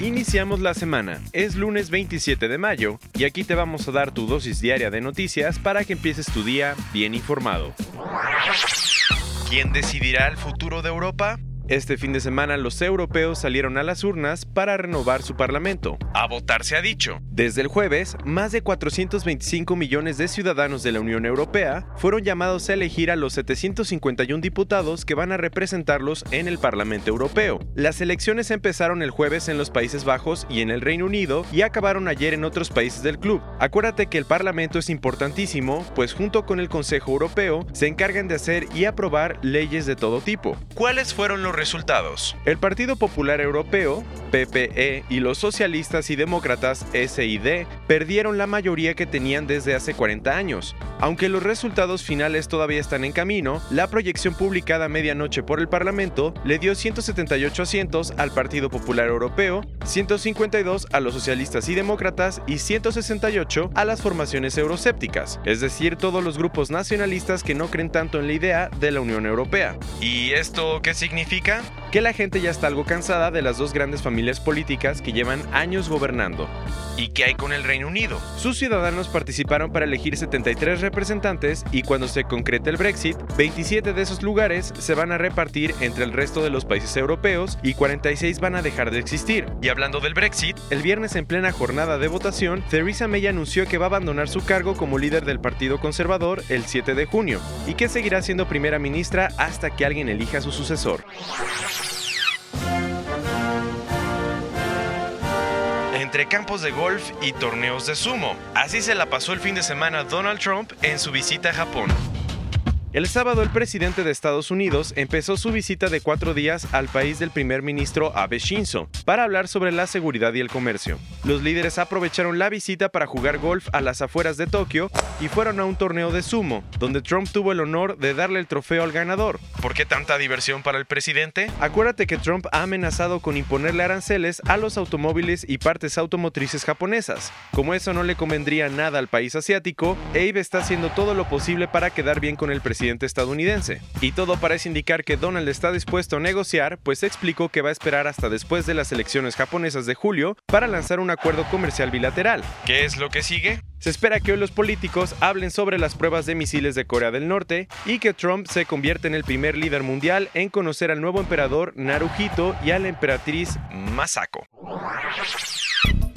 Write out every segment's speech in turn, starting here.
Iniciamos la semana. Es lunes 27 de mayo y aquí te vamos a dar tu dosis diaria de noticias para que empieces tu día bien informado. ¿Quién decidirá el futuro de Europa? Este fin de semana los europeos salieron a las urnas para renovar su parlamento. A votar se ha dicho. Desde el jueves, más de 425 millones de ciudadanos de la Unión Europea fueron llamados a elegir a los 751 diputados que van a representarlos en el Parlamento Europeo. Las elecciones empezaron el jueves en los Países Bajos y en el Reino Unido y acabaron ayer en otros países del club. Acuérdate que el Parlamento es importantísimo, pues junto con el Consejo Europeo se encargan de hacer y aprobar leyes de todo tipo. ¿Cuáles fueron los resultados. El Partido Popular Europeo, PPE, y los socialistas y demócratas, SID, perdieron la mayoría que tenían desde hace 40 años. Aunque los resultados finales todavía están en camino, la proyección publicada a medianoche por el Parlamento le dio 178 asientos al Partido Popular Europeo, 152 a los socialistas y demócratas y 168 a las formaciones euroscépticas, es decir, todos los grupos nacionalistas que no creen tanto en la idea de la Unión Europea. ¿Y esto qué significa? América. Que la gente ya está algo cansada de las dos grandes familias políticas que llevan años gobernando. ¿Y qué hay con el Reino Unido? Sus ciudadanos participaron para elegir 73 representantes y cuando se concrete el Brexit, 27 de esos lugares se van a repartir entre el resto de los países europeos y 46 van a dejar de existir. Y hablando del Brexit, el viernes en plena jornada de votación, Theresa May anunció que va a abandonar su cargo como líder del Partido Conservador el 7 de junio y que seguirá siendo primera ministra hasta que alguien elija a su sucesor. Entre campos de golf y torneos de sumo. Así se la pasó el fin de semana Donald Trump en su visita a Japón. El sábado el presidente de Estados Unidos empezó su visita de cuatro días al país del primer ministro Abe Shinzo para hablar sobre la seguridad y el comercio. Los líderes aprovecharon la visita para jugar golf a las afueras de Tokio y fueron a un torneo de sumo, donde Trump tuvo el honor de darle el trofeo al ganador. ¿Por qué tanta diversión para el presidente? Acuérdate que Trump ha amenazado con imponerle aranceles a los automóviles y partes automotrices japonesas. Como eso no le convendría nada al país asiático, Abe está haciendo todo lo posible para quedar bien con el presidente estadounidense. Y todo parece indicar que Donald está dispuesto a negociar, pues explicó que va a esperar hasta después de las elecciones japonesas de julio para lanzar un acuerdo comercial bilateral. ¿Qué es lo que sigue? Se espera que hoy los políticos hablen sobre las pruebas de misiles de Corea del Norte y que Trump se convierta en el primer líder mundial en conocer al nuevo emperador Naruhito y a la emperatriz Masako.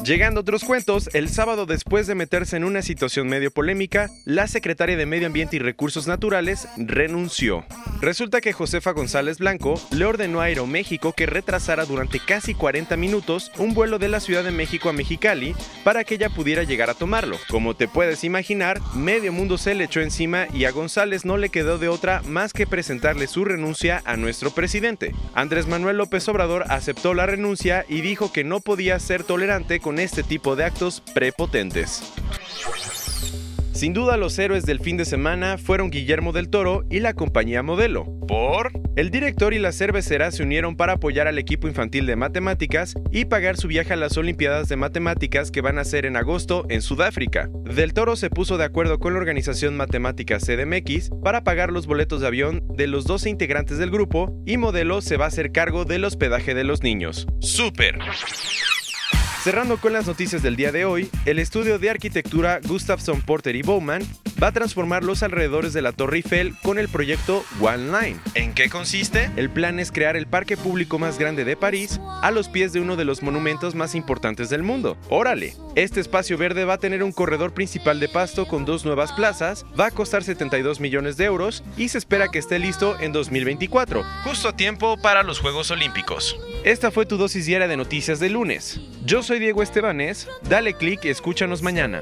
Llegando a otros cuentos, el sábado después de meterse en una situación medio polémica, la secretaria de Medio Ambiente y Recursos Naturales renunció. Resulta que Josefa González Blanco le ordenó a Aeroméxico que retrasara durante casi 40 minutos un vuelo de la Ciudad de México a Mexicali para que ella pudiera llegar a tomarlo. Como te puedes imaginar, medio mundo se le echó encima y a González no le quedó de otra más que presentarle su renuncia a nuestro presidente. Andrés Manuel López Obrador aceptó la renuncia y dijo que no podía ser tolerante con este tipo de actos prepotentes. Sin duda los héroes del fin de semana fueron Guillermo del Toro y la compañía Modelo. ¿Por? El director y la cervecera se unieron para apoyar al equipo infantil de matemáticas y pagar su viaje a las Olimpiadas de Matemáticas que van a ser en agosto en Sudáfrica. Del Toro se puso de acuerdo con la organización Matemática CDMX para pagar los boletos de avión de los 12 integrantes del grupo y Modelo se va a hacer cargo del hospedaje de los niños. ¡Súper! Cerrando con las noticias del día de hoy, el estudio de arquitectura Gustafsson Porter y Bowman va a transformar los alrededores de la Torre Eiffel con el proyecto One Line. ¿En qué consiste? El plan es crear el parque público más grande de París a los pies de uno de los monumentos más importantes del mundo. ¡Órale! Este espacio verde va a tener un corredor principal de pasto con dos nuevas plazas, va a costar 72 millones de euros y se espera que esté listo en 2024, justo a tiempo para los Juegos Olímpicos. Esta fue tu dosis diaria de noticias de lunes. Yo soy Diego Estebanés, dale click y escúchanos mañana.